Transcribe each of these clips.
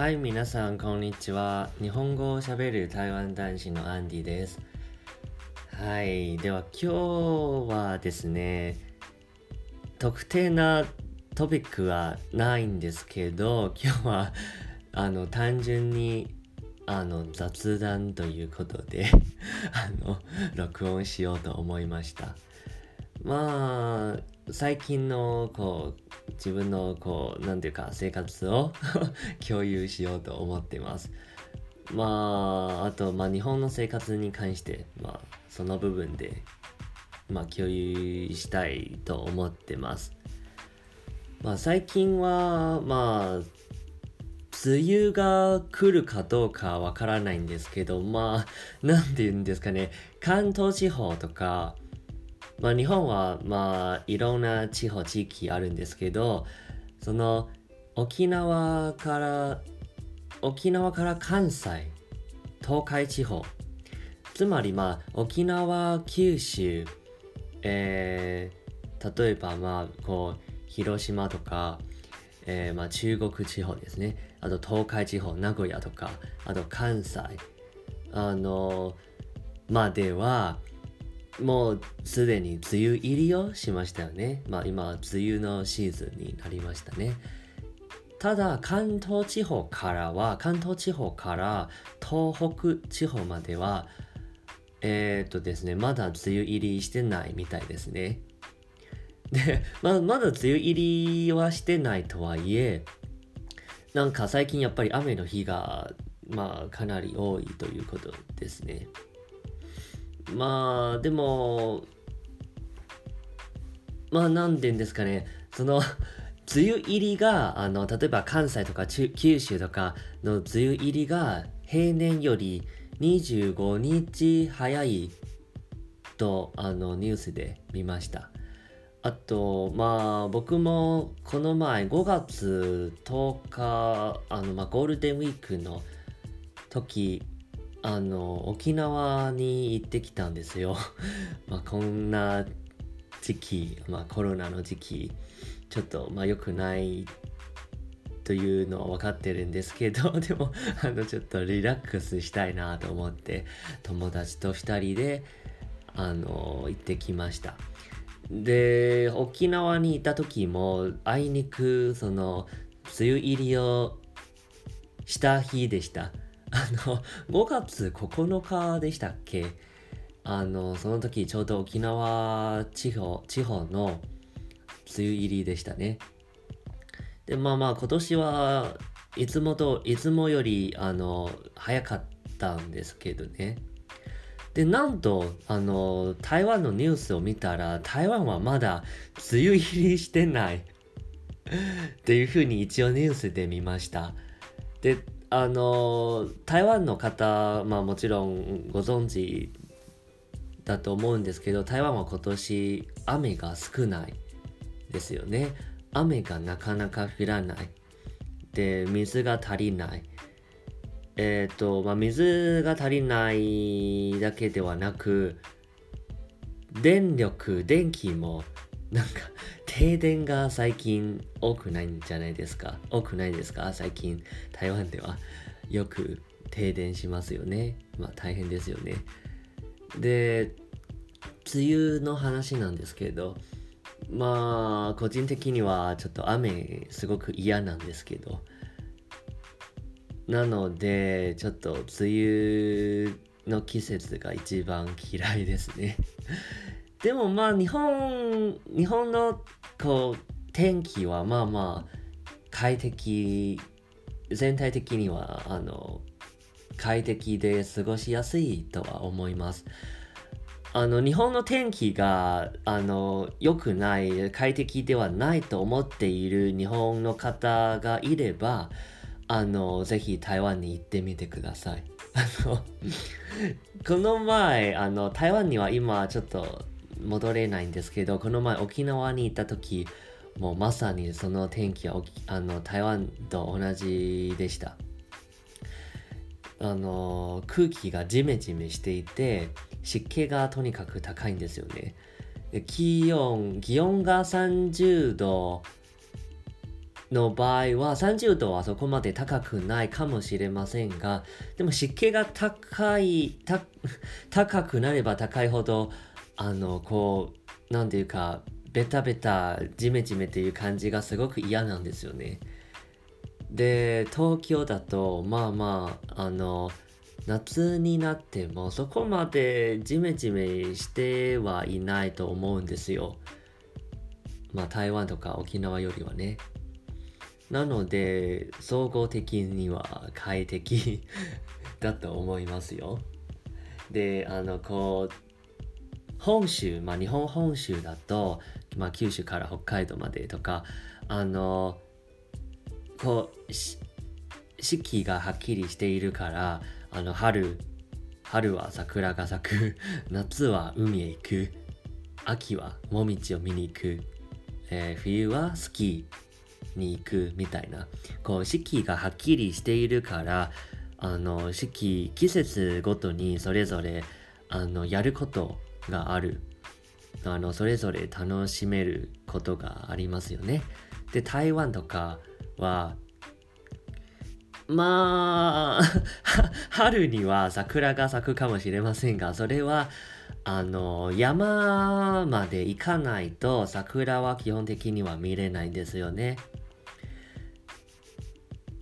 はい、皆さん、こんにちは。日本語を喋る台湾男子のアンディです。はい、では今日はですね、特定なトピックはないんですけど、今日はあの単純にあの雑談ということで あの録音しようと思いました。まあ最近のこう自分のこうなんていうか生活を 共有しようと思ってます。まああとまあ日本の生活に関してまあその部分でまあ共有したいと思ってます。まあ最近はまあ梅雨が来るかどうかわからないんですけどまあなんて言うんですかね関東地方とかまあ日本はまあいろんな地方地域あるんですけどその沖縄から沖縄から関西東海地方つまりまあ沖縄九州えー、例えばまあこう広島とか、えー、まあ中国地方ですね。あと東海地方名古屋とかあと関西。あのまではもうすでに梅雨入りをしましたよね。まあ今、梅雨のシーズンになりましたね。ただ、関東地方からは、関東地方から東北地方までは、えー、っとですね、まだ梅雨入りしてないみたいですね。で、ままだ梅雨入りはしてないとはいえ、なんか最近やっぱり雨の日が、まあかなり多いということですね。まあでもまあなんて言うんですかね。その梅雨入りがあの例えば関西とか九州とかの梅雨入りが平年より25日早いとあのニュースで見ました。あとまあ僕もこの前5月10日あの、まあ、ゴールデンウィークの時あの沖縄に行ってきたんですよ。まあこんな時期、まあコロナの時期、ちょっとまあ良くないというのは分かってるんですけど、でもあのちょっとリラックスしたいなと思って友達と2人であの行ってきました。で、沖縄にいた時もあいにくその梅雨入りをした日でした。あの、5月9日でしたっけ？あの、その時ちょうど沖縄地方、地方の梅雨入りでしたね。で、まあまあ今年はいつもと、いつもより、あの、早かったんですけどね。で、なんと、あの、台湾のニュースを見たら、台湾はまだ梅雨入りしてない っていうふうに一応ニュースで見ました。で、あの台湾の方、まあもちろんご存知だと思うんですけど、台湾は今年雨が少ないですよね。雨がなかなか降らない。で、水が足りない。えっ、ー、と、まあ水が足りないだけではなく、電力、電気もなんか停電が最近多くないんじゃないですか？多くないですか？最近台湾では。よく停電しますよね。まあ大変ですよね。で梅雨の話なんですけどまあ個人的にはちょっと雨すごく嫌なんですけど。なのでちょっと梅雨の季節が一番嫌いですね。でもまあ日本日本のこう天気はまあまあ快適全体的にはあの快適で過ごしやすいとは思います。あの日本の天気があの良くない快適ではないと思っている日本の方がいればあのぜひ台湾に行ってみてください。あの この前あの台湾には今ちょっと戻れないんですけどこの前沖縄に行った時もうまさにその天気はあの台湾と同じでした。あの空気がジメジメしていて湿気がとにかく高いんですよね。気温気温が30度の場合は30度はそこまで高くないかもしれませんが、でも湿気が高い、高くなれば高いほど、あの、こう、なんていうか、ベタベタ、ジメジメっていう感じがすごく嫌なんですよね。で、東京だと、まあまあ、あの、夏になってもそこまでジメジメしてはいないと思うんですよ。まあ台湾とか沖縄よりはね。なので、総合的には快適 だと思いますよ。で、あの、こう、本州、まあ日本本州だと、まあ九州から北海道までとか、あの、こう、四季がはっきりしているから、あの、春、春は桜が咲く、夏は海へ行く、秋はもみじを見に行く、えー、冬はスキー、に行くみたいなこう四季がはっきりしているからあの四季季節ごとにそれぞれあのやることがあるあのそれぞれ楽しめることがありますよねで台湾とかはまあ 春には桜が咲くかもしれませんがそれはあの山まで行かないと桜は基本的には見れないんですよね。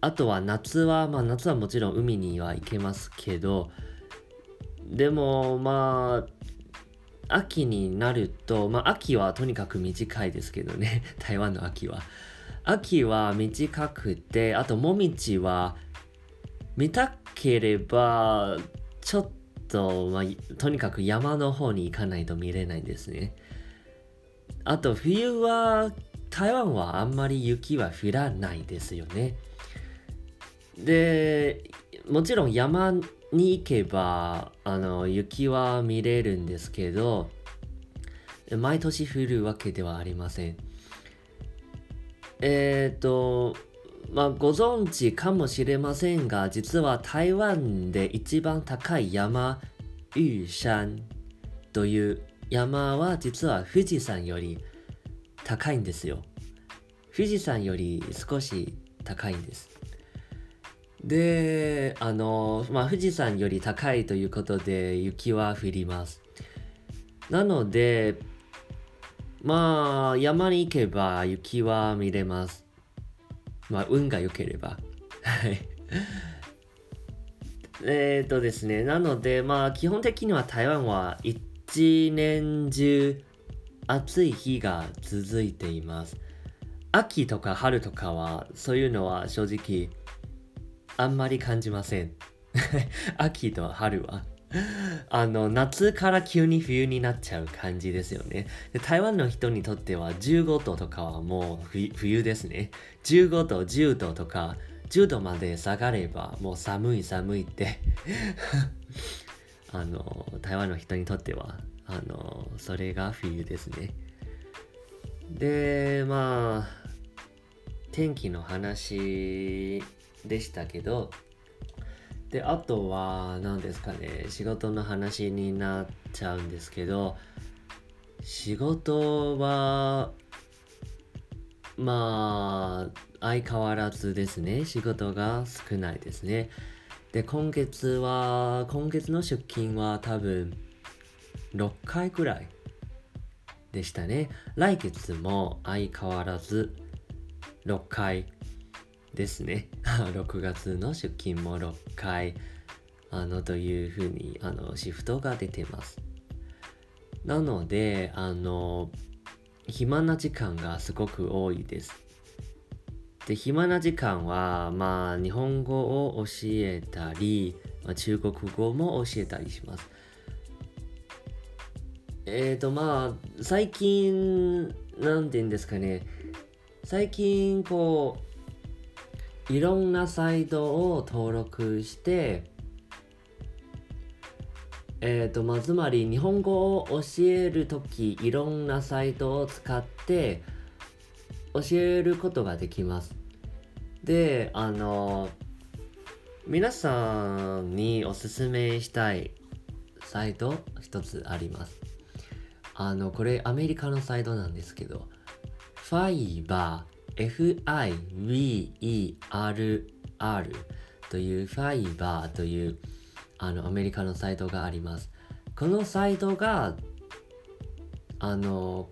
あとは夏は、まあ夏はもちろん海には行けますけど、でもまあ、秋になると、まあ秋はとにかく短いですけどね、台湾の秋は。秋は短くて、あともみじは見たければ、ちょっと、まあ、とにかく山の方に行かないと見れないんですね。あと冬は台湾はあんまり雪は降らないですよね。でもちろん山に行けばあの雪は見れるんですけど毎年降るわけではありません。えっ、ー、とまあご存知かもしれませんが実は台湾で一番高い山玉山という山は実は富士山より高いんですよ。富士山より少し高いんです。で、あの、まあ、富士山より高いということで雪は降ります。なので、まあ、山に行けば雪は見れます。まあ、運が良ければ。はい。えっとですね、なので、まあ、基本的には台湾は一年中暑い日が続いています。秋とか春とかは、そういうのは正直、あんまり感じません。秋と春は。あの、夏から急に冬になっちゃう感じですよね。で台湾の人にとっては15度とかはもう冬ですね。15度、10度とか、10度まで下がればもう寒い寒いって あの、台湾の人にとっては、あの、それが冬ですね。で、まあ、天気の話でしたけどであとは何ですかね仕事の話になっちゃうんですけど仕事はまあ相変わらずですね仕事が少ないですね。で今月は今月の出勤は多分6回くらいでしたね。来月も相変わらず6回ですね。6月の出勤も6回、あの、というふうに、あの、シフトが出てます。なので、あの、暇な時間がすごく多いです。で、暇な時間は、まあ、日本語を教えたり、まあ、中国語も教えたりします。えっ、ー、と、まあ、最近、なんて言うんですかね、最近、こう、いろんなサイトを登録してえっ、ー、とまあつまり日本語を教える時いろんなサイトを使って教えることができます。であの皆さんにおすすめしたいサイト一つあります。あのこれアメリカのサイトなんですけどファイバー FIVERR というファイバーというあのアメリカのサイトがあります。このサイトがあの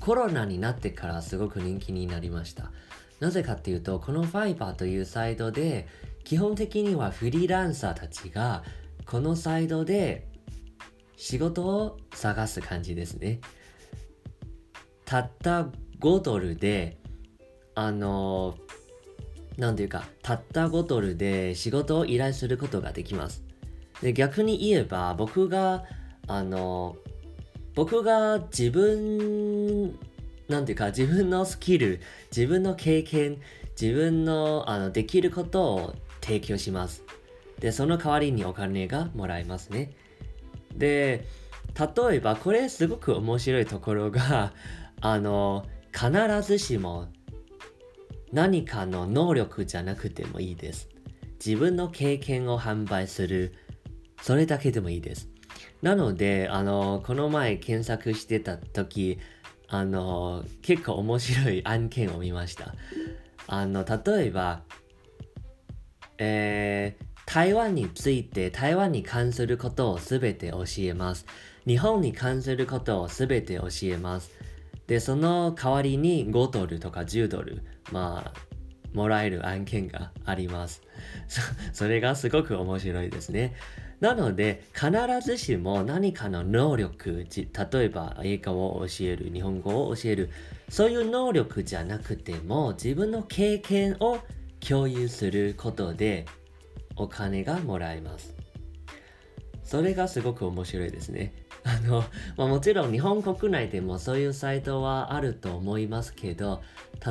コロナになってからすごく人気になりました。なぜかっていうと、このファイバーというサイトで基本的にはフリーランサーたちがこのサイトで仕事を探す感じですね。たった5ドルで、あの、なんていうか、たった5ドルで仕事を依頼することができます。で、逆に言えば、僕が、あの、僕が自分、なんていうか、自分のスキル、自分の経験、自分のあのできることを提供します。で、その代わりにお金がもらえますね。で、例えばこれすごく面白いところが、あの、必ずしも何かの能力じゃなくてもいいです。自分の経験を販売する、それだけでもいいです。なので、あの、この前検索してた時、あの、結構面白い案件を見ました。あの、例えば、えー、台湾について台湾に関することをすべて教えます。日本に関することをすべて教えます。で、その代わりに5ドルとか10ドル、まあ、もらえる案件があります。それがすごく面白いですね。なので、必ずしも何かの能力、例えば英語を教える、日本語を教える、そういう能力じゃなくても、自分の経験を共有することで、お金がもらえます。それがすごく面白いですね。あの、まあ、もちろん日本国内でもそういうサイトはあると思いますけど、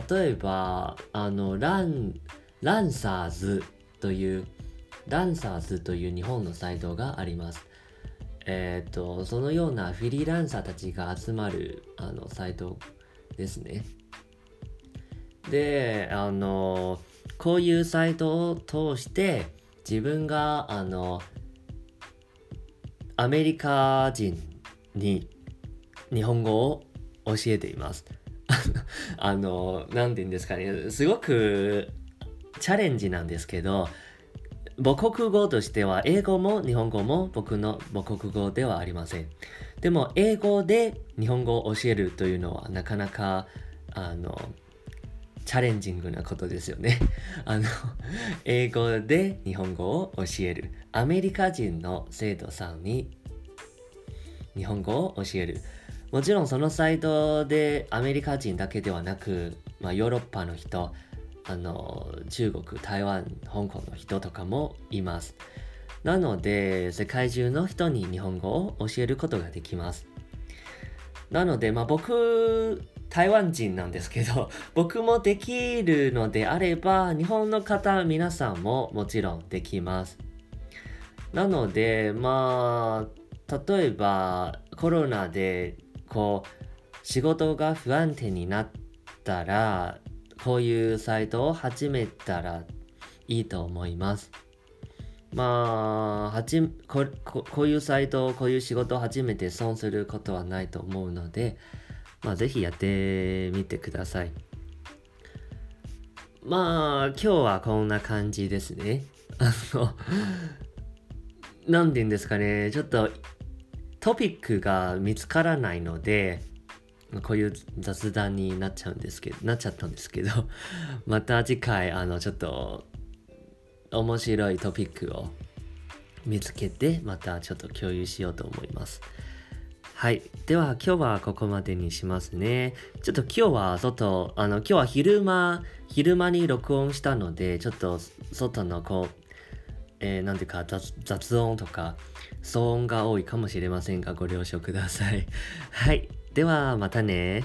例えば、あの、ラン、ランサーズという、ランサーズという日本のサイトがあります。えっ、ー、と、そのようなフリーランサーたちが集まるあのサイトですね。で、あの、こういうサイトを通して、自分があのアメリカ人に日本語を教えています。あの、なんて言うんですかね、すごくチャレンジなんですけど、母国語としては英語も日本語も僕の母国語ではありません。でも英語で日本語を教えるというのはなかなかあのチャレンジングなことですよね。あの、英語で日本語を教える。アメリカ人の生徒さんに日本語を教える。もちろんそのサイトでアメリカ人だけではなく、まあ、ヨーロッパの人、あの、中国、台湾、香港の人とかもいます。なので、世界中の人に日本語を教えることができます。なので、まあ僕台湾人なんですけど、僕もできるのであれば、日本の方、皆さんももちろんできます。なので、まあ、例えばコロナで、こう、仕事が不安定になったら、こういうサイトを始めたらいいと思います。まあ、はじこここういうサイト、こういう仕事を始めて損することはないと思うので、まあ、ぜひやってみてください。まあ、今日はこんな感じですね。あの、なんて言うんですかね、ちょっとトピックが見つからないので、こういう雑談になっちゃうんですけど、なっちゃったんですけど、また次回、あの、ちょっと面白いトピックを見つけて、またちょっと共有しようと思います。はい。では今日はここまでにしますね。ちょっと今日は外、あの今日は昼間、昼間に録音したので、ちょっと外のこう、えー、なんていうか雑雑音とか騒音が多いかもしれませんがご了承ください。はい。ではまたね。